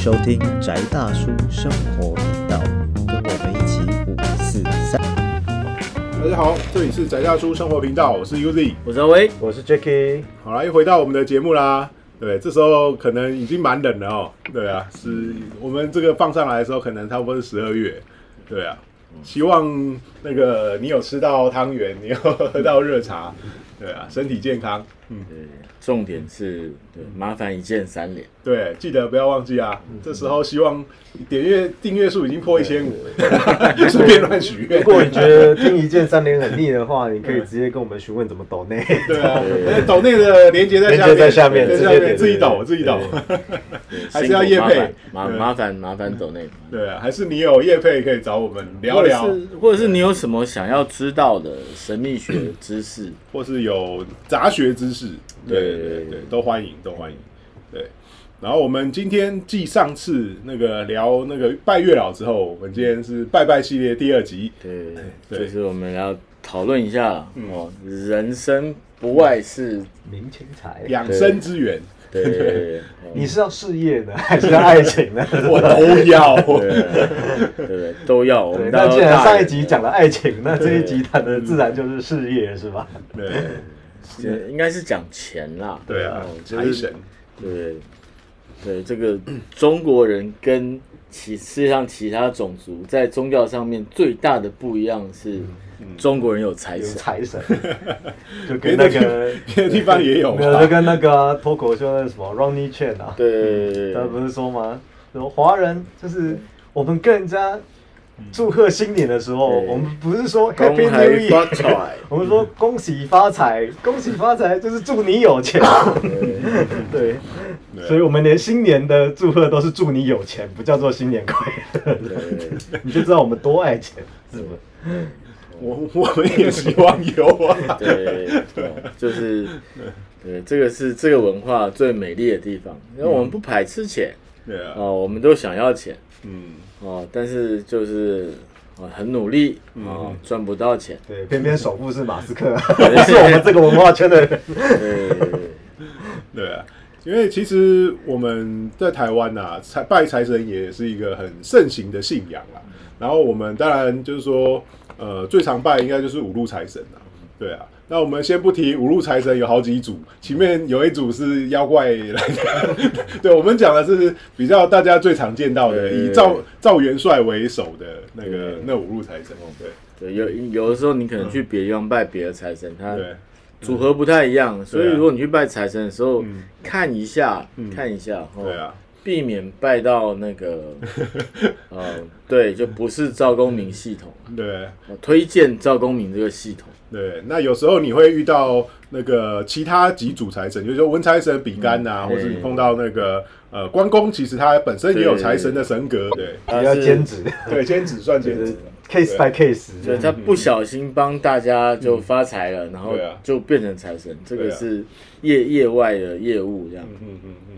收听宅大叔生活频道，跟我们一起五四三。大家好，这里是宅大叔生活频道，我是 Uzi。我是阿威，我是 Jacky，好啦，又回到我们的节目啦。对，这时候可能已经蛮冷了哦。对啊，是我们这个放上来的时候，可能差不多是十二月。对啊，希望那个你有吃到汤圆，你有喝到热茶。对啊，身体健康。嗯，对，重点是对，麻烦一键三连，对，记得不要忘记啊。这时候希望点阅订阅数已经破一千五，顺便乱许愿。如果你觉得听一键三连很腻的话，你可以直接跟我们询问怎么抖内。对啊抖内的连接在下面，在下面在直接点自己抖，自己抖。还是要叶配。麻麻麻烦麻烦抖内，对啊，还是你有叶配可以找我们聊聊，或者是你有什么想要知道的神秘学知识，或是有杂学知识，对对对对对，都欢迎，都欢迎。对，然后我们今天继上次那个聊那个拜月老之后，我们今天是拜拜系列第二集。对，对。就是我们要讨论一下嗯。哦，人生不外是明钱财，养生之源，对对对 哦。你是要事业呢，还是要爱情呢？我都要。对对都要，那既然上一集讲了爱情，那这一集谈的自然就是事业，是吧？对。呃应该是讲钱啦，对啊哦，就是财神，对，对，这个中国人跟其世界上其他种族在宗教上面最大的不一样是，中国人有财神，财神，就跟那个别的地方也有没有，就跟那个啊脱口秀那什么 Ronnie Chan 啊，对。他不是说吗？说华人就是我们跟人家祝贺新年的时候，我们不是说恭 Happy New Year，我们说恭喜发财，恭喜发财就是祝你有钱。对，所以我们连新年的祝贺都是祝你有钱，不叫做新年快乐。你就知道我们多爱钱，是不是？我我们也希望有啊。对，哦就是对，这个是这个文化最美丽的地方，因为我们不排斥钱。对啊，哦，我们都想要钱嗯，哦，但是就是哦很努力哦，赚不到钱，对，偏偏首富是马斯克，是我们这个文化圈的人。对 对啊，因为其实我们在台湾呐、财拜财神也是一个很盛行的信仰啦。然后我们当然就是说，呃，最常拜应该就是五路财神啦。对啊，那我们先不提五路财神有好几组，前面有一组是妖怪来的。对，我们讲的是比较大家最常见到的，以赵赵元帅为首的那个那五路财神。对对，有有的时候你可能去别的地方拜别的财神，他对组合不太一样，所以如果你去拜财神的时候，嗯。看一下，看一下，哦。对，啊，避免拜到那个，呃，对，就不是赵公明系统，对。我推荐赵公明这个系统，对，那有时候你会遇到那个其他几组财神，就是说文财神比干呐、嗯或者你碰到那个呃关公，其实他本身也有财神的神格，对。比较兼职。对，兼职 算兼职，，case by case。对他不小心帮大家就发财了，然后就变成财神，这个是业业外的业务这样。嗯嗯嗯。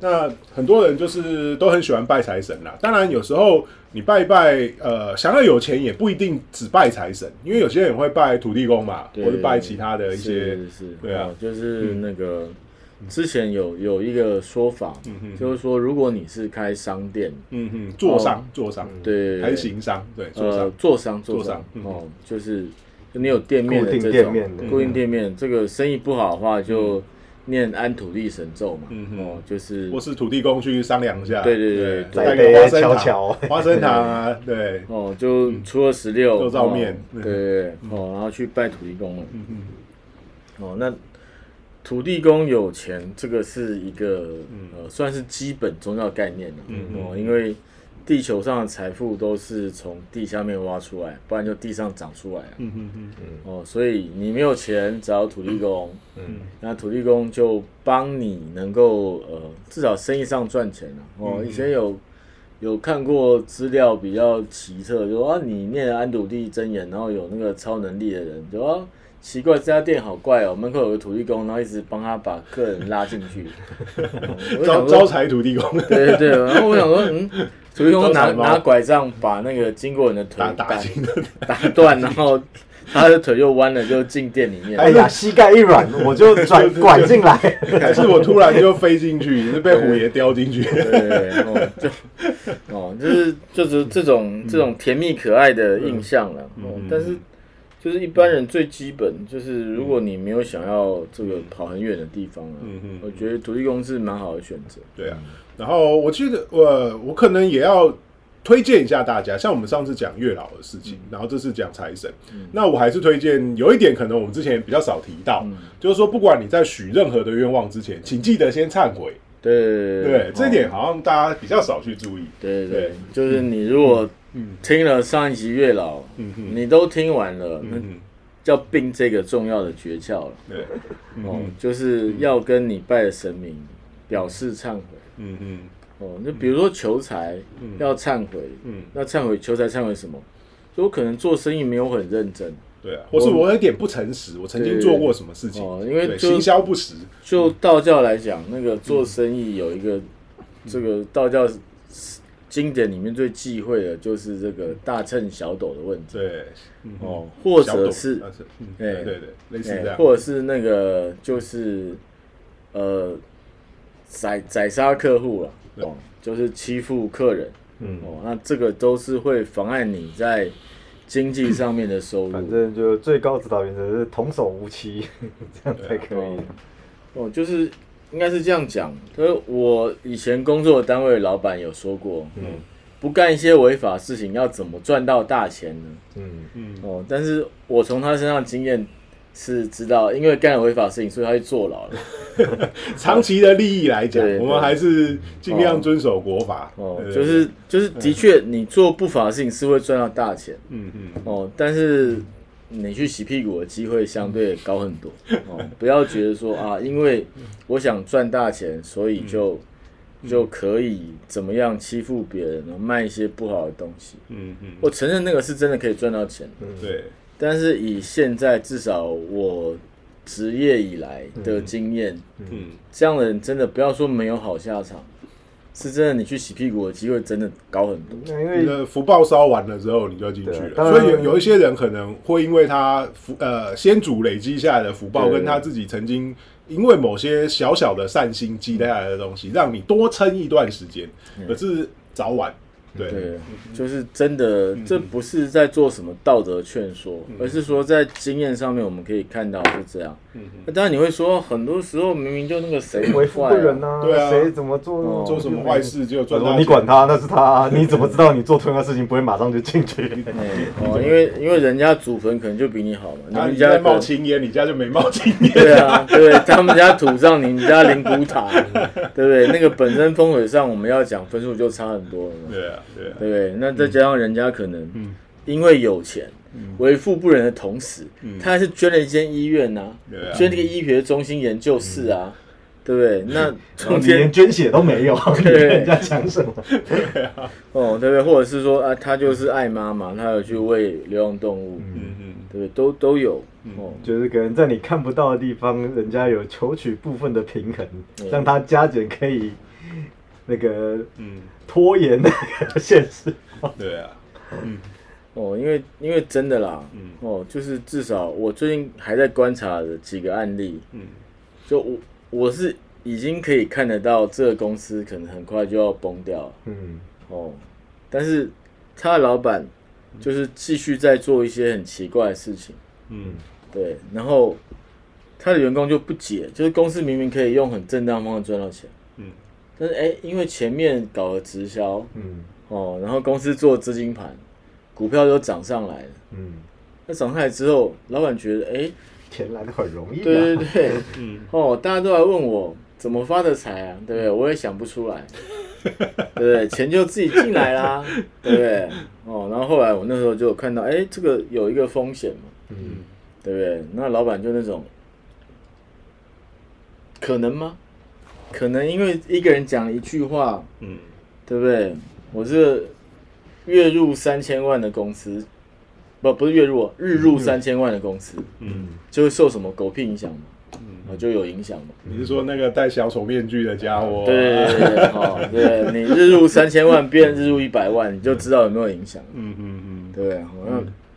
那很多人就是都很喜欢拜财神啦。当然，有时候你拜一拜，呃，想要有钱也不一定只拜财神，因为有些人会拜土地公嘛，或者拜其他的一些是是，对啊。哦就是那个之前有有一个说法，嗯就是说如果你是开商店，嗯哼做商做商，对，还是行商，对做呃商，做商做做商哦，就是你有店面的固定这种店面的固定店面，这个生意不好的话就念安土地神咒嘛，嗯哦，就是或是土地公去商量一下，对对对对带个花生糖，花生糖啊，对，哦，就初二十六肉燥哦面嗯。对对对，哦，然后去拜土地公了。嗯嗯哦，那土地公有钱，这个是一个、嗯。呃，算是基本宗教概念了。嗯哦，因为地球上的财富都是从地下面挖出来，不然就地上长出来啊。嗯嗯嗯哦，所以你没有钱找土地公，嗯那土地公就帮你能够呃，至少生意上赚钱了、哦，嗯以前有有看过资料比较奇特，就说啊，你念了安土地真言，然后有那个超能力的人，就啊。奇怪，这家店好怪哦，门口有个土地公，然后一直帮他把客人拉进去。招招财土地公，对对对，然后我想说，嗯，土地公拿拿拐杖把那个经过人的腿打打 打断，然后他的腿又弯了，就进店里面。哎呀，膝盖一软，我就转拐进来。还是我突然就飞进去，是被虎爷叼进去。对，哦，就哦，就是就是这种这种甜蜜可爱的印象了。哦，但是就是一般人最基本就是，如果你没有想要这个跑很远的地方啊，嗯。嗯我觉得土地公是蛮好的选择。对啊，然后我记得我我可能也要推荐一下大家，像我们上次讲月老的事情，然后这次讲财神，那我还是推荐有一点可能我们之前比较少提到，就是说不管你在许任何的愿望之前，请记得先忏悔。对对，这一哦点好像大家比较少去注意。对对对，就是你如果听了上一集月老，嗯你都听完了，那嗯要并这个重要的诀窍了。对，哦，就是要跟你拜的神明表示忏悔。嗯嗯。哦，那比如说求财要忏悔，嗯，那忏悔求财忏悔什么？就我可能做生意没有很认真，对啊，或是我有点不诚实，我曾经做过什么事情，哦因为行销不实，就道教来讲，那个做生意有一个这个道教经典里面最忌讳的就是这个大秤小斗的问题。对，哦，或者是对对对，类似哎这样，或者是那个就是呃宰宰杀客户了，对。哦，就是欺负客人，嗯，哦，那这个都是会妨碍你在经济上面的收入。反正就最高指导原则是童叟无欺，这样才可以。哦，就是应该是这样讲。就是我以前工作的单位的老板有说过，嗯不干一些违法事情，要怎么赚到大钱呢？嗯，嗯哦，但是我从他身上经验是知道，因为干了违法事情，所以他去坐牢了。长期的利益来讲我们还是尽量遵守国法。哦，就是就是的确，你做不法的事情是会赚到大钱。嗯嗯，哦，但是你去洗屁股的机会相对高很多 哦。不要觉得说啊，因为我想赚大钱，所以就、就可以怎么样欺负别人，卖一些不好的东西。嗯嗯，我承认那个是真的可以赚到钱，对，但是以现在至少我职业以来的经验，嗯。这样的人真的不要说没有好下场，是真的你去洗屁股的机会真的高很多。那因为你的福报烧完了之后，你就要进去了。所以有有一些人可能会因为他福呃先祖累积下来的福报，跟他自己曾经因为某些小小的善心积累下来的东西，让你多撑一段时间，可是早晚对。对，就是真的，这不是在做什么道德劝说，而是说在经验上面我们可以看到是这样。那当然你会说，很多时候明明就那个谁为富不仁啊，呐，对啊。谁怎么做哦。做什么坏事就他说赚大钱。你管他，那是他，你怎么知道你做同样的事情不会马上就进去？哎哦，因为因为人家祖坟可能就比你好嘛，你们家冒青烟，你家就没冒青烟。对啊，对，他们家土葬，你们家灵骨塔，对不对？那个本身风水上我们要讲分数就差很多了嘛。对啊，对啊，对？那再加上人家可能嗯因为有钱，为富不仁的同时，他还是捐了一间医院呐、捐这个医学中心研究室啊，对不对？那中你连捐血都没有，你跟人家讲什么？哦，对不对？或者是说啊，他就是爱妈嘛，他有去喂流浪动物，嗯嗯对不对？都都有哦。就是可能在你看不到的地方，人家有求取部分的平衡，嗯让他加减可以那个嗯，拖延那个现实。对啊，嗯。哦，因为因为真的啦，嗯。哦，就是至少我最近还在观察的几个案例，嗯。就我我是已经可以看得到这个公司可能很快就要崩掉了。嗯，哦，但是他的老板就是继续在做一些很奇怪的事情，嗯。对，然后他的员工就不解，就是公司明明可以用很正当方式赚到钱，嗯但是哎，因为前面搞了直销，嗯哦，然后公司做资金盘，股票都涨上来了，嗯，那涨上来之后，老板觉得哎，钱来的很容易、啊。对对对，嗯哦，大家都来问我怎么发的财啊，对不对？我也想不出来，对不对？钱就自己进来啦，对不对？哦，然后后来我那时候就看到，哎，这个有一个风险嘛，嗯，对不对？那老板就那种，可能吗？可能因为一个人讲一句话，嗯对不对？我是月入三千万的公司，不不是月入，日入三千万的公司，嗯就会受什么狗屁影响嘛？嗯，哦，就有影响嘛。你是说那个戴小丑面具的家伙？对对对对，哦，对你日入三千万变日入一百万，你就知道有没有影响，嗯嗯嗯对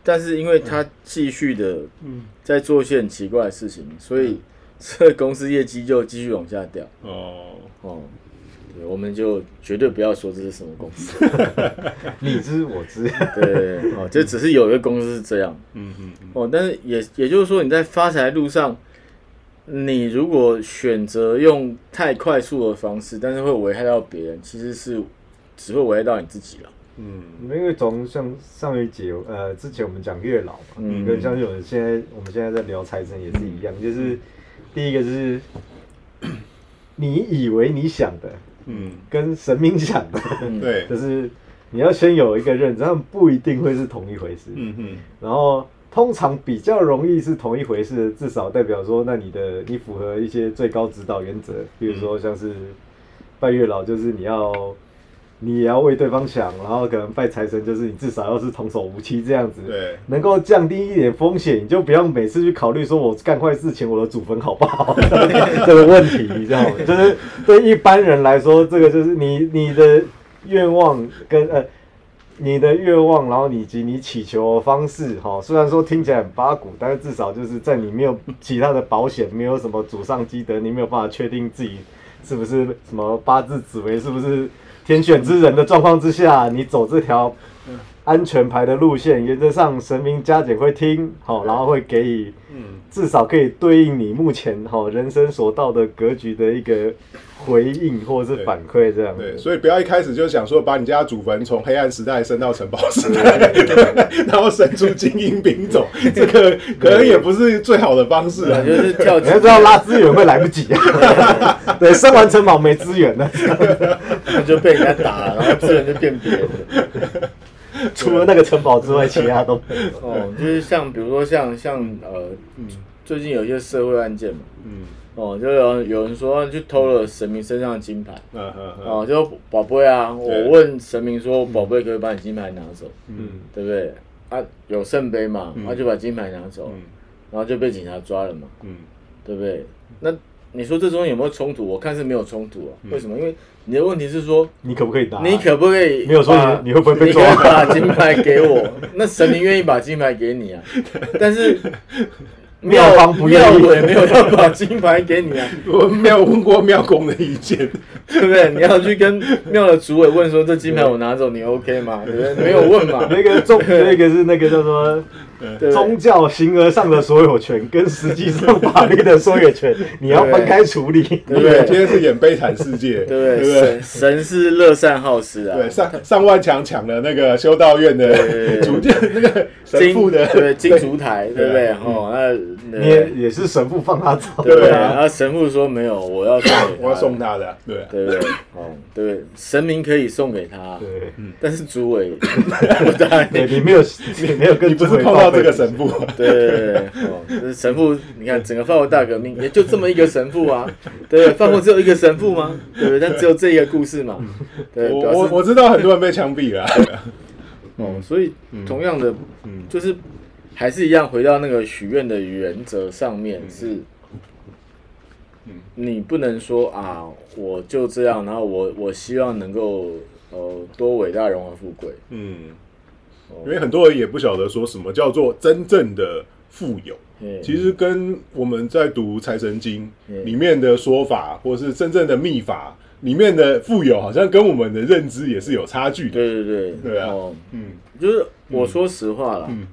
但是因为他继续的嗯在做一些很奇怪的事情，所以这个公司业绩就继续往下掉。哦，哦，对，我们就绝对不要说这是什么公司。你知我知，对，哦，这只是有一个公司是这样。嗯嗯嗯，哦，但是也也就是说，你在发财路上，你如果选择用太快速的方式，但是会危害到别人，其实是只会危害到你自己了。嗯因为从像上一节呃之前我们讲月老嘛，嗯跟像是我们现在我们现在在聊财神也是一样，就是第一个就是 你以为你想的嗯，跟神明想的，嗯，对，就是你要先有一个认知，他们不一定会是同一回事。嗯嗯。然后通常比较容易是同一回事，至少代表说，那你的你符合一些最高指导原则，比如说像是拜月老，就是你要你也要为对方想，然后可能拜财神，就是你至少要是童叟无欺这样子，对，能够降低一点风险，你就不要每次去考虑说我干坏事前我的祖坟好不好？这个问题，你知道吗？就是对一般人来说，这个就是你你的愿望跟呃你的愿望，然后以及你祈求的方式，哈，虽然说听起来很八股，但是至少就是在你没有其他的保险，没有什么祖上积德，你没有办法确定自己是不是什么八字紫微是不是天选之人的状况之下，你走这条安全牌的路线，原则上神明加减会听，好，然后会给予嗯至少可以对应你目前哈人生所到的格局的一个回应或者是反馈这样对，子。所以不要一开始就想说把你家祖坟从黑暗时代升到城堡时代，然后生出精英兵种，这个可能也不是最好的方式啊对，。就是跳你要知道拉资源会来不及啊，对，生完城堡没资源了，就被人家打了，然后资源就变别人的。除了那个城堡之外，其他都没有。哦，就是像比如说像像呃，最近有一些社会案件嘛，嗯哦，就有有人说去偷了神明身上的金牌，嗯嗯嗯哦，就宝贝啊，我问神明说，宝贝可以把你金牌拿走，嗯对不对？啊，有圣杯嘛，嗯他就把金牌拿走，嗯然后就被警察抓了嘛，嗯对不对？那你说这中间有没有冲突？我看是没有冲突啊。嗯为什么？因为你的问题是说，你可不可以打？你可不可以没有说把你你会不会被你可以抓把金牌给我？那神明愿意把金牌给你啊，但是庙方不愿意没有要把金牌给你啊，我没有问过庙公的意见。对不对？你要去跟庙的主委问说，这金牌我拿走，你 OK 吗？对不对？没有问嘛，那个重，那个是那个叫做对不对？宗教形而上的所有权跟实际上法律的所有权，你要分开处理。对不对？今天是演悲惨世界，对不对？神神是乐善好施啊，对，上上万强抢了那个修道院对的 主教，那个神父的对金烛台，对不对？对哦，那你也也是神父放他走，对不对？对啊然后神父说没有，我要送，我要送他的，对啊，对不对？哦，对？神明可以送给他，对，但是主委。你没有，你没有跟你不是主委这个神父，对，哦，这是神父，你看整个法国大革命也就这么一个神父啊，对？法国只有一个神父吗？对不对？但只有这一个故事嘛，对，我我知道很多人被枪毙了，哦，所以同样的，就是还是一样回到那个许愿的原则上面是，嗯你不能说啊，我就这样，然后我我希望能够呃多伟大荣华富贵，嗯，因为很多人也不晓得说什么叫做真正的富有。其实跟我们在读《财神经嗯》里面的说法，或是真正的秘法里面的富有，好像跟我们的认知也是有差距的。对对对，对啊。哦，嗯。就是我说实话啦，嗯，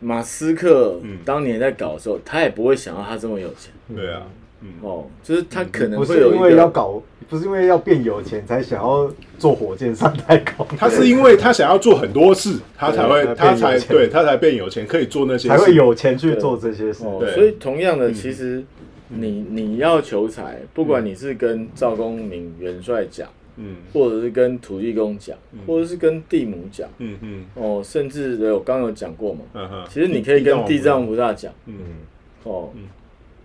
马斯克嗯。当年在搞的时候，他也不会想到他这么有钱。对啊，嗯。哦，就是他可能不是因为会有一个要搞，不是因为要变有钱才想要坐火箭上太空，他是因为他想要做很多事，他才会他才对他才变有钱，可以做那些事。才会有钱去做这些事。所以同样的，嗯其实你你要求财，不管你是跟赵公明元帅讲，嗯。或者是跟土地公讲，或者是跟地母讲，嗯嗯。哦，甚至我刚刚有讲过嘛，嗯，其实你可以跟地藏菩萨讲，嗯。哦嗯，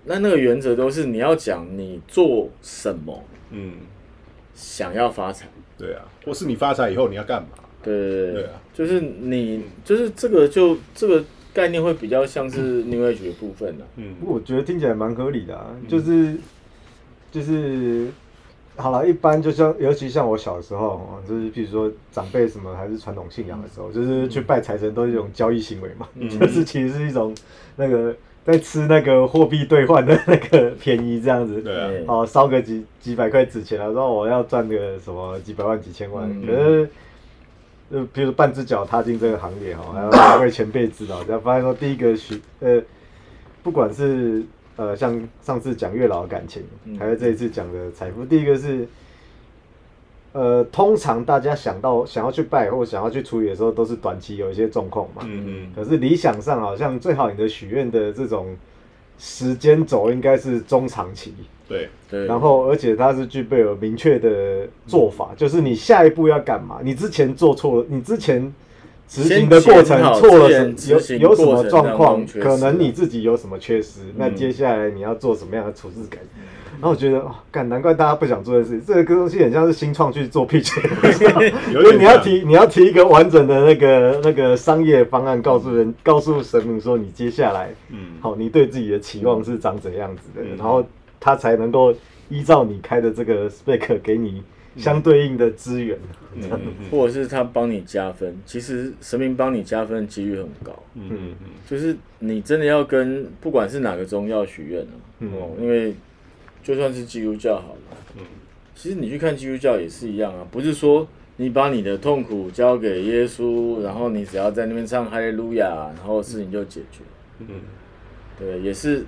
那那个原则都是你要讲你做什么嗯，想要发财，对啊，或是你发财以后你要干嘛？对对对对。啊，就是你就是这个就这个概念会比较像是 New Age 的部分啊，嗯。我觉得听起来蛮合理的啊，就是就是好了，一般就像尤其像我小时候，哦就是比如说长辈什么还是传统信仰的时候，就是去拜财神都是一种交易行为嘛，就是其实是一种那个在吃那个货币兑换的那个便宜这样子。对哦，烧个几几百块纸钱啊，然后我要赚个什么几百万、几千万，嗯可是。呃，比如半只脚踏进这个行业哈，还要两位前辈指导，才发现说第一个是呃，不管是呃像上次讲月老的感情，嗯还是这一次讲的财富，第一个是呃，通常大家想到想要去拜或想要去处理的时候，都是短期有一些状况嘛。嗯嗯，可是理想上好像最好你的许愿的这种时间轴应该是中长期，对，对，然后而且它是具备有明确的做法，就是你下一步要干嘛，你之前做错了，你之前执行的过程错了有有什么状况，可能你自己有什么缺失，那嗯。接下来你要做什么样的处置改？然后我觉得，哦，干，难怪大家不想做的事，这个东西很像是新创去做 pitch，因为你要提你要提一个完整的那个那个商业方案，告诉人告诉神明说你接下来嗯，好，你对自己的期望是长怎样子的，嗯。然后他才能够依照你开的这个 spec 给你相对应的资源。嗯嗯嗯。或者是他帮你加分，其实神明帮你加分的几率很高。嗯嗯嗯，就是你真的要跟不管是哪个宗教许愿哦，因为就算是基督教好了，嗯。其实你去看基督教也是一样啊，不是说你把你的痛苦交给耶稣，然后你只要在那边唱哈利路亚，然后事情就解决。嗯。对，也是，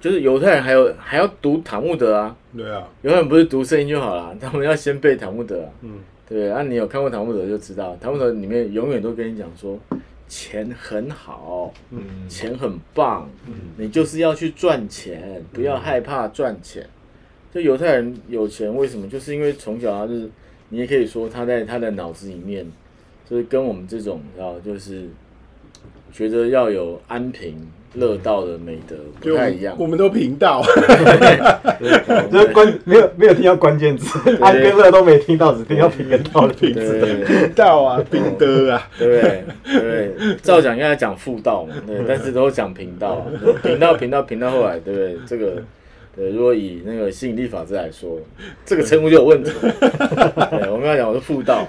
就是犹太人还有还要读塔木德啊，对啊，犹太人不是读圣经就好了，他们要先背塔木德啊。嗯。对，啊，你有看过塔木德就知道，塔木德里面永远都跟你讲说，钱很好，嗯钱很棒，你就是要去赚钱，不要害怕赚钱。就犹太人有钱，为什么？就是因为从小他就是，你也可以说他在他的脑子里面，就是跟我们这种，你知道，就是觉得要有安平乐道的美德就我们不太一样。我们都频道，就是关没有没有听到关键词，安跟乐都没听到，只听到平跟道的 名字。道啊，平德啊，对不对？对不对？照讲应该讲妇道嘛，对，但是都讲频道频道频道频道后来，对不对？这个，对，如果以那个吸引力法则来说，这个称呼就有问题。对，我们要讲我是副道，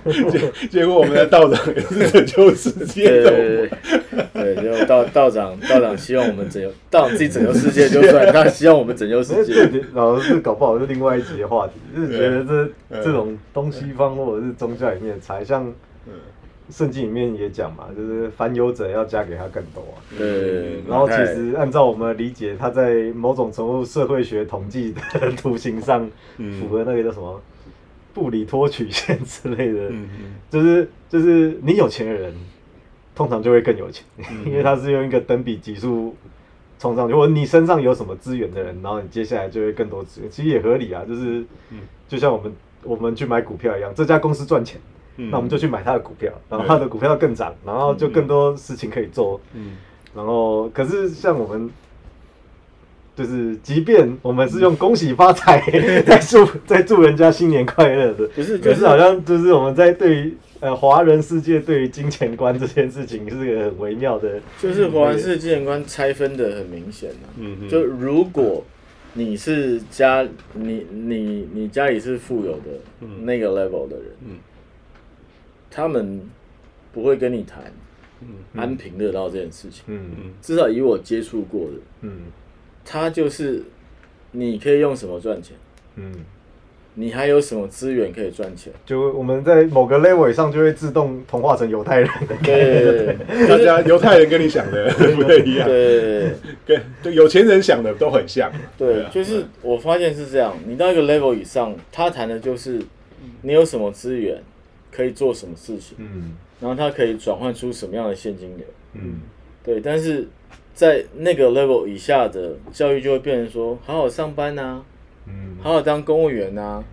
结果我们的道长也是拯救世界的，对对对对，就道道长道长希望我们拯救，道长自己拯救世界就算，他希望我们拯救世界。这老师搞不好是另外一集的话题，就是觉得这嗯这种东西方或者是宗教里面才，像嗯圣经里面也讲嘛，就是凡有者要加给他更多啊。对，然后其实按照我们的理解，他在某种程度社会学统计的 图形上，嗯符合那个叫什么布里托曲线之类的，嗯就是就是你有钱的人，通常就会更有钱，嗯 因为他是用一个等比级数冲上去，或者你身上有什么资源的人，然后你接下来就会更多资源，其实也合理啊，就是嗯就像我们我们去买股票一样，这家公司赚钱。嗯那我们就去买他的股票，然后他的股票更涨，然后就更多事情可以做。嗯然后，可是像我们，就是即便我们是用恭喜发财 在祝在祝人家新年快乐的，不是就是可是好像就是我们在对于呃华人世界对于金钱观这件事情是个很微妙的。就是华人世界金钱观拆分的很明显啊。嗯就如果你是家，你你你家里是富有的嗯那个 level 的人，嗯他们不会跟你谈嗯安平乐道这件事情。嗯嗯。至少以我接触过的，嗯。他就是你可以用什么赚钱，嗯，你还有什么资源可以赚钱。就我们在某个 level 以上就会自动同化成犹太人。对，大家犹太人跟你想的不太一样，对跟对有钱人想的都很像，对，啊就是我发现是这样，你到一个 level 以上，他谈的就是你有什么资源可以做什么事情，嗯然后它可以转换出什么样的现金流。嗯对，但是在那个 level 以下的教育就会变成说，好好上班呐、嗯，好好当公务员呐、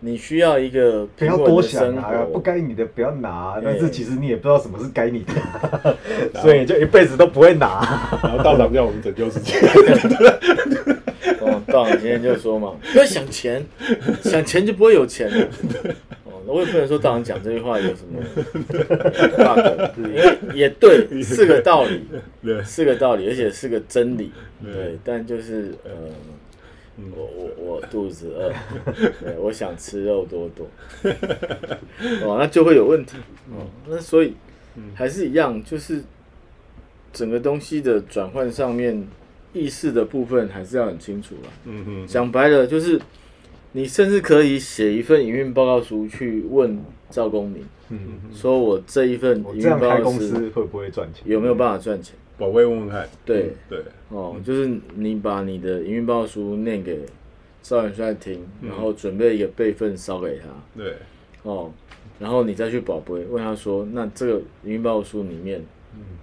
你需要一个不要多想的生啊，不活。该你的不要拿，对但是其实你也不知道什么是该你的，所以就一辈子都不会拿。然后道长叫我们拯救世界，哦，道长今天就说嘛，不要想钱，想钱就不会有钱了。我也不能说道长讲这句话有什么 bug，因为也对，是个道理，对，是个道理，而且是个真理。对对，但就是呃，我我我肚子饿，对，我想吃肉多多，哦，那就会有问题。哦，那所以还是一样，就是整个东西的转换上面，意识的部分还是要很清楚啦。嗯哼，讲白了，就是你甚至可以写一份营运报告书去问赵公明，嗯，说我这一份营运报告公司会不会赚钱？有没有办法赚钱？宝贝问问看，对，对，哦，就是你把你的营运报告书念给赵元帅听，然后准备一个备份烧给他，对，哦，然后你再去宝贝问他说，那这个营运报告书里面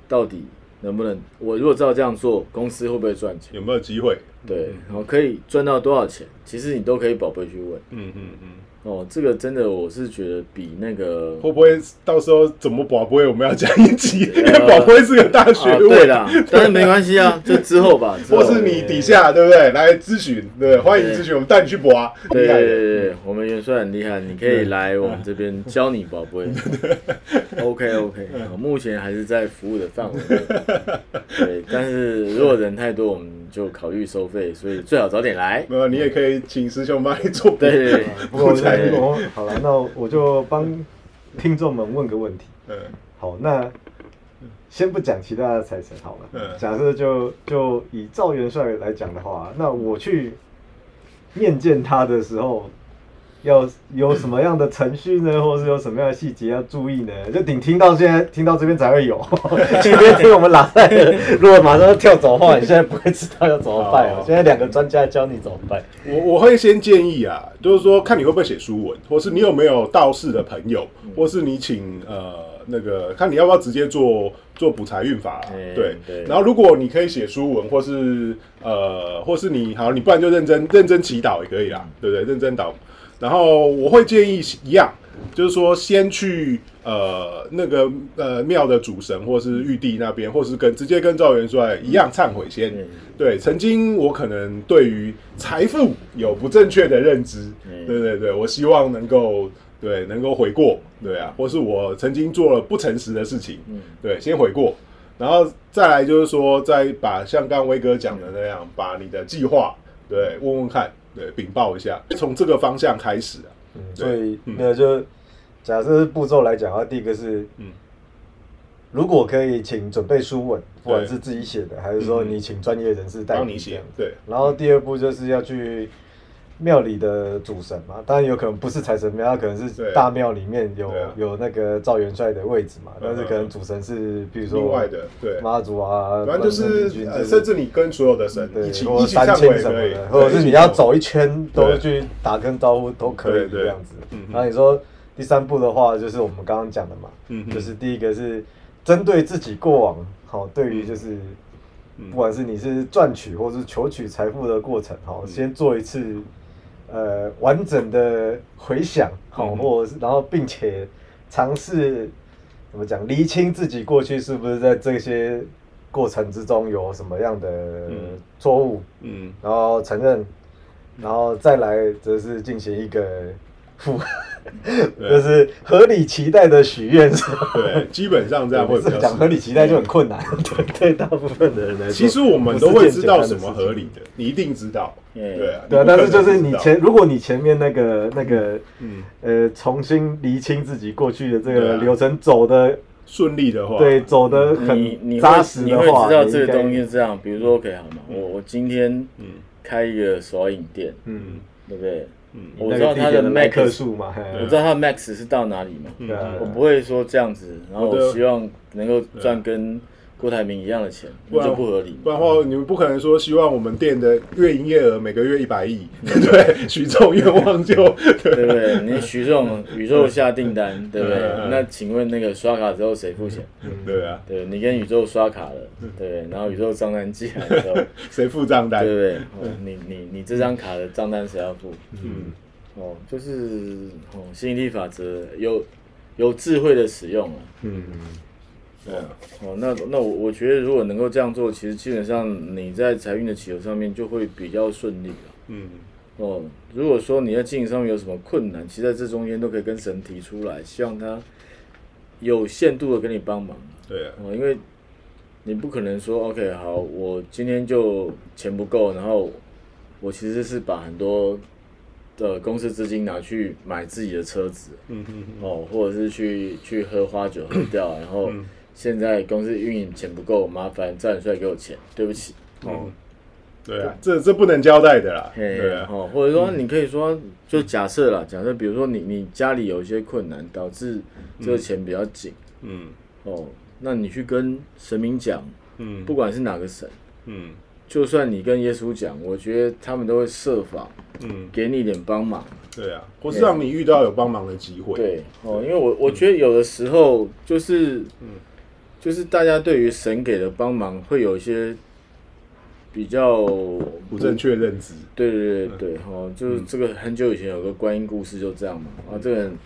到底能不能，我如果照这样做，公司会不会赚钱？有没有机会？对，然后可以赚到多少钱？其实你都可以宝贝去问。嗯嗯嗯，哦，这个真的我是觉得比那个会不会到时候怎么宝贝我们要讲一集？因为宝贝是个大学啊，问，对啦，但是没关系啊，就 之后吧，或是你底下对不对？来咨询，对，欢迎咨询，我们带你去博啊，对。对对，我们元帅很厉害，你可以来我们这边 教你宝贝。OK OK，目前还是在服务的范围内。对，但是如果人太多，我们就考虑收费，所以最好早点来。没有，你也可以请师兄帮你做。对对对，不过才我好了，那我就帮听众们问个问题。嗯好，那先不讲其他的财神好了。嗯假设就就以赵元帅来讲的话，那我去面见他的时候，要有什么样的程序呢，或是有什么样的细节要注意呢？就顶听到现在听到这边才会有，今天听我们拉赛的，如果马上要跳走的话，你现在不会知道要怎么办哦哦。现在两个专家教你怎么办。我我会先建议啊，就是说看你会不会写书文，或是你有没有道士的朋友，或是你请呃那个看你要不要直接做做补财运法、啊哎对对然后如果你可以写书文，或是呃或是你好，你不然就认真认真祈祷也可以啦，对不对？认真祷。然后我会建议一样，就是说先去呃那个呃庙的主神或是玉帝那边，或是跟直接跟赵元帅一样忏悔先。嗯。对，曾经我可能对于财富有不正确的认知，嗯。对对对，我希望能够对能够悔过，对啊，或是我曾经做了不诚实的事情，嗯。对，先悔过，然后再来就是说，再把像刚刚威哥讲的那样，把你的计划对问问看，对禀报一下，从这个方向开始啊，嗯，所以嗯那就假设步骤来讲的话，第一个是，嗯如果可以请准备书文，不管是自己写的，还是说嗯你请专业人士代帮你写对，然后第二步就是要去庙里的主神嘛，当然有可能不是财神庙，它可能是大庙里面有啊。有那个赵元帅的位置嘛，但是嗯可能主神是比如说另外的对。妈祖啊，反正就是甚至你跟所有的神对一起，或一起忏者三清悔也可以什么的，，或者是你要走一圈都对去打声招呼都可以这样子。然后你说第三步的话，就是我们刚刚讲的嘛嗯，就是第一个是针对自己过往，好，对于就是嗯。不管是你是赚取或是求取财富的过程，好，先做一次呃完整的回想，好，嗯或者是然后并且尝试怎么讲，厘清自己过去是不是在这些过程之中有什么样的嗯错误，嗯，然后承认，然后再来则是进行一个复，就是合理期待的许愿。对，基本上这样会比较讲合。理期待就很困难，对对大部分的人来说。其实我们都会知道什么合理的，你一定知道，嗯对啊，对啊，但是就是你前，如果你前面那个那个嗯呃重新厘清自己过去的这个流程走的，顺利的话，对，走的很扎实会你会的话，知道这个东西是这样，比如说 OK 好吗？我我今天嗯开一个手影店，嗯，对不对？嗯我知道它的 max，数嘛，嘿我知道它的 max 是到哪里嘛，嗯对啊我不会说这样子，然后我希望能够赚跟郭台铭一样的钱，不然不合理。不然的话，你们不可能说希望我们店的月营业额每个月一百亿，对，许这种愿望就对不对？你许这种宇宙下订单，对不对？那请问那个刷卡之后谁付钱？对啊，对你跟宇宙刷卡了，对？然后宇宙账单寄来的时候，谁付账单对？不对？哦，你你你这张卡的账单谁要付？嗯，哦，就是哦，吸引力法则有有智慧的使用啊。嗯，对。啊，哦，那那我我觉得如果能够这样做，其实基本上你在财运的起头上面就会比较顺利了。嗯。哦，如果说你在经营上面有什么困难，其实在这中间都可以跟神提出来，希望他有限度的给你帮忙。对啊，哦，因为你不可能说 OK 好，我今天就钱不够，然后我其实是把很多的公司资金拿去买自己的车子，嗯嗯嗯。哦，或者是去去喝花酒喝掉，然后嗯现在公司运营钱不够，麻烦赵元帅给我钱，对不起。哦嗯，对啊，这这不能交代的啦，嘿，对啊，哦，或者说你可以说，就假设啦，假设比如说你你家里有一些困难，导致这个钱比较紧，嗯。哦，那你去跟神明讲，嗯。不管是哪个神，嗯。就算你跟耶稣讲，我觉得他们都会设法嗯，给你一点帮忙。对啊，或是让你遇到有帮忙的机会，对，哦，因为我我觉得有的时候就是，嗯就是大家对于神给的帮忙会有一些比较不正确认知，对对对对，哦，就是这个很久以前有个观音故事就这样嘛，啊，这个人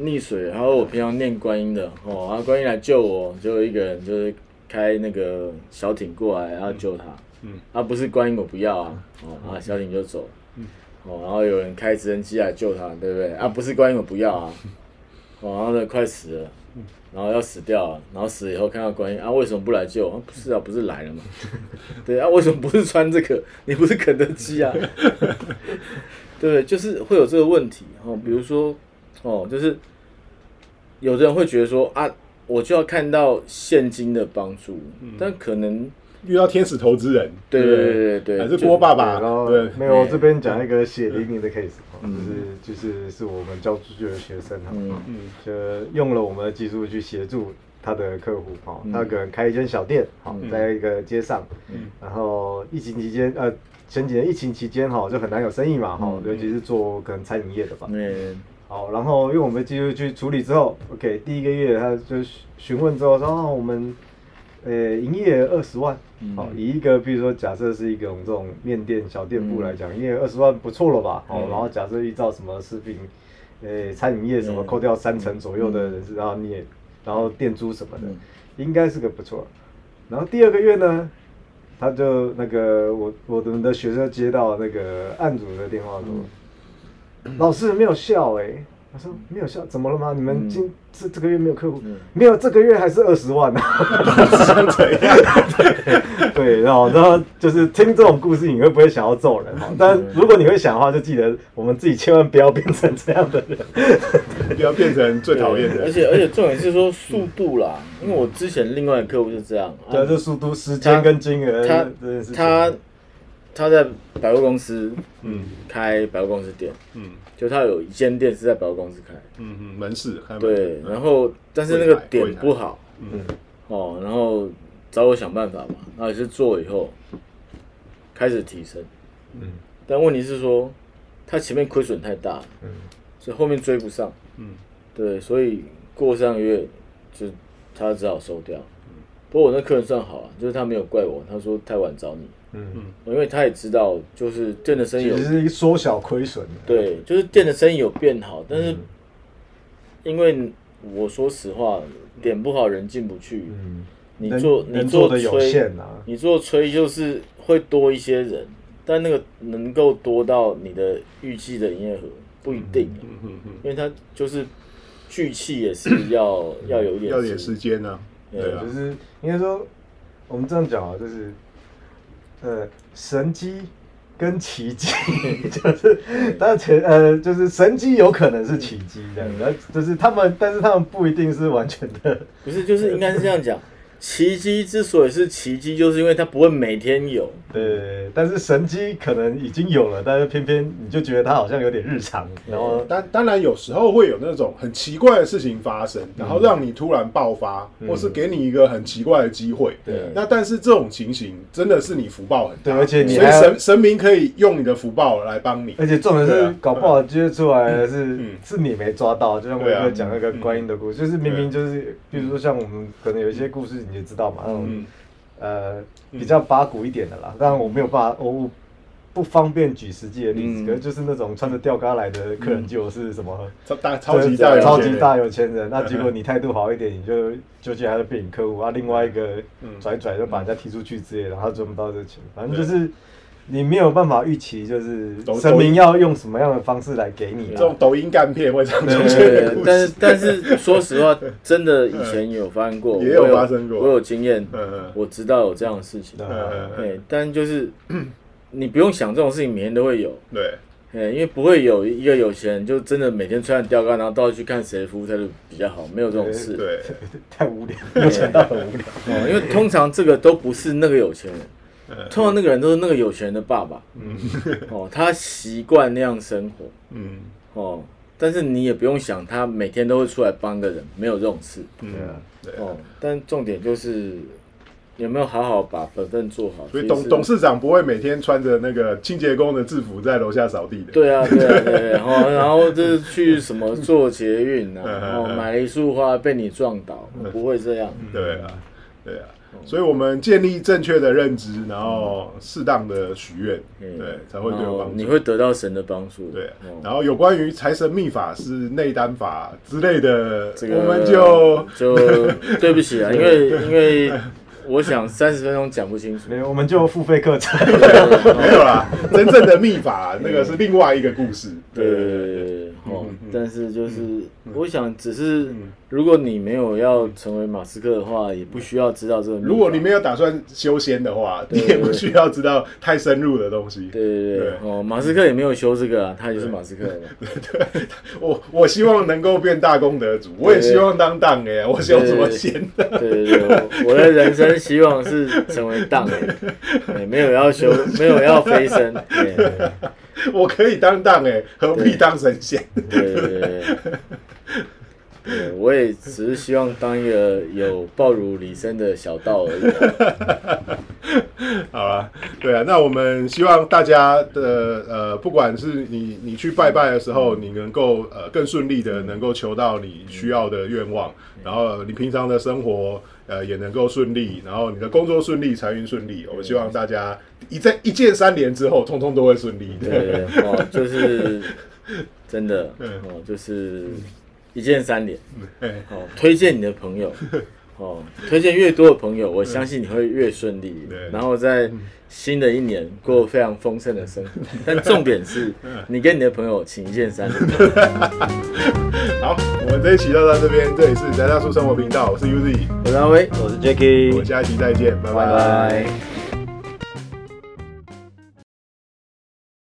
溺水，然后我平常念观音的，哦，啊，观音来救我，就有一个人就是开那个小艇过来然后救他，嗯，啊，不是观音我不要啊，哦，啊，小艇就走，嗯，哦，然后有人开直升机来救他，对不对？啊，不是观音我不要啊，哦，然后呢快死了。然后要死掉了，然后死了以后看到观音啊，为什么不来救？啊，不是啊，不是来了吗？对啊，为什么不是穿这个？你不是肯德基啊？对？就是会有这个问题哦，比如说哦，就是有的人会觉得说啊，我就要看到现金的帮助，但可能遇到天使投资人，对不对？对还是郭爸爸对然，后对，没有，我这边讲一个血淋淋的 case，就是就是是我们教出去的学生哈，嗯。嗯就用了我们的技术去协助他的客户哈，嗯。他可能开一间小店，好嗯，在一个街上，嗯。然后疫情期间呃。前几年疫情期间哈，就很难有生意嘛哈，嗯。尤其是做可能餐饮业的吧。嗯。好，然后用我们的技术去处理之后，OK，第一个月他就询询问之后说，哦，我们呃营业二十万，嗯好，以一个比如说假设是一种这种面店小店铺来讲，营业二十万不错了吧？哦，嗯然后假设依照什么食品，呃餐饮业什么嗯扣掉三成左右的人事，然后你也然后店租什么的嗯，应该是个不错。然后第二个月呢，他就那个我我们的学生接到那个案主的电话说，老师没有笑哎、他说没有效，怎么了吗？你们嗯今这这个月没有客户嗯，没有这个月还是二十万呢？对，然后然后就是听这种故事，你会不会想要揍人哈？但如果你会想的话，就记得我们自己千万不要变成这样的人。不要变成最讨厌的人，而且而且重点是说速度啦，因为我之前另外一个客户是这样，对啊，就速度、时间跟金额他他他在百货公司嗯。开百货公司店，嗯。就他有一间店是在百货公司开，嗯嗯，门市开门。对，嗯。然后但是那个点不好。嗯。哦，然后找我想办法嘛，然后也是做以后开始提升，嗯。但问题是说他前面亏损太大，嗯。所以后面追不上，嗯。对，所以过上个月就他只好收掉。不过我那客人算好啊，就是他没有怪我，他说太晚找你，嗯，因为他也知道就是店的生意有其实是缩小亏损。对，就是店的生意有变好，但是嗯因为我说实话，点不好人进不去，嗯，你做你做的有限啊。你做吹就是会多一些人，但那个能够多到你的预计的营业额不一定，因为它就是聚气也是要要有一点要点时间呢，对对啊就，是应该说，我们这样讲啊，就是呃，神机跟奇迹，就是当前呃，就是神机有可能是奇迹这样，然后就是他们，但是他们不一定是完全的，不是就是应该是这样讲。奇迹之所以是奇迹，就是因为它不会每天有。对，但是神机可能已经有了，但是偏偏你就觉得它好像有点日常，然后当当然有时候会有那种很奇怪的事情发生，然后让你突然爆发，嗯。或是给你一个很奇怪的机会。对。那但是这种情形真的是你福报很大，对而且你所以神神明可以用你的福报来帮你。而且重点是搞不好接出来的是、嗯是你没抓到，就像威对啊。哥讲那个观音的故事，就是明明就是，比如说像我们可能有一些故事你就知道嘛，那种、嗯。呃比较八股一点的啦，当然我没有办法，我不方便举实际的例子，嗯。可能就是那种穿着吊嘎来的客人就是什么。超大超级大超级大有钱人，那结果 你态度好一点，你就就竟然变你客户啊，另外一个嗯。拽拽就把人家踢出去之类的，然后赚不到这钱，反正就是你没有办法预期，就是神明要用什么样的方式来给你。这种抖音干片会常出对现对对，的故事。但是但是 说实话，真的以前有发生过，也有发生过我有经验，我知道有这样的事情。对，但就是 你不用想这种事情，每天都会有。对，哎，因为不会有一个有钱人就真的每天穿着吊杆，然后到处去看谁的服务态度比较好，没有这种事。对，太无聊，有钱到很无聊。哦，因为通常这个都不是那个有钱人，通常那个人都是那个有钱人的爸爸。嗯哦，他习惯那样生活。嗯哦，但是你也不用想他每天都会出来帮个人，没有这种事。嗯对啊，对。哦，但重点就是有没有好好把本分做好。所以董董事长不会每天穿着那个清洁工的制服在楼下扫地的。对啊，对啊，对啊，然后然后就是去什么做捷运啊，嗯然后买了一束花被你撞倒，不会这样。对啊，对啊，所以我们建立正确的认知，然后适当的许愿，嗯对，才会对有帮助。你会得到神的帮助。对哦，然后有关于财神秘法是内丹法之类的，这个我们就就对不起啊，因为因为我想三十分钟讲不清楚。没有，我们就付费课程。没有啦。真正的秘法那个是另外一个故事。对对对对对，哦但是就是我想，只是如果你没有要成为马斯克的话，也不需要知道这个。如果你没有打算修仙的话，你也不需要知道太深入的东西。对对对对哦，马斯克也没有修这个啊，他也是马斯克的嘛。我我希望能够变大功德主，我也希望当当哎，我修什么仙？对对对，我我的人生希望是成为荡人，对没有要修，没有要飞升。对 我可以当当哎，何必当神仙？对对对对。我也只是希望当一个有抱如李生的小道而已。好了，对啊，那我们希望大家的呃，不管是你你去拜拜的时候，你能够呃更顺利的能够求到你需要的愿望，然后你平常的生活呃也能够顺利，然后你的工作顺利，财运顺利。我们希望大家一在一键三连之后，通通都会顺利。对哦，就是 真的嗯。哦，就是一键三连。哎哦，推荐你的朋友哦，推荐越多的朋友，我相信你会越顺利对，然后在新的一年过非常丰盛的生活。但重点是你跟你的朋友请一件三。好，我们这一期就到这边，这里是宅大叔生活频道，我是 Uzi，我是阿威，我是 Jacky，我们下一期再见，拜拜拜。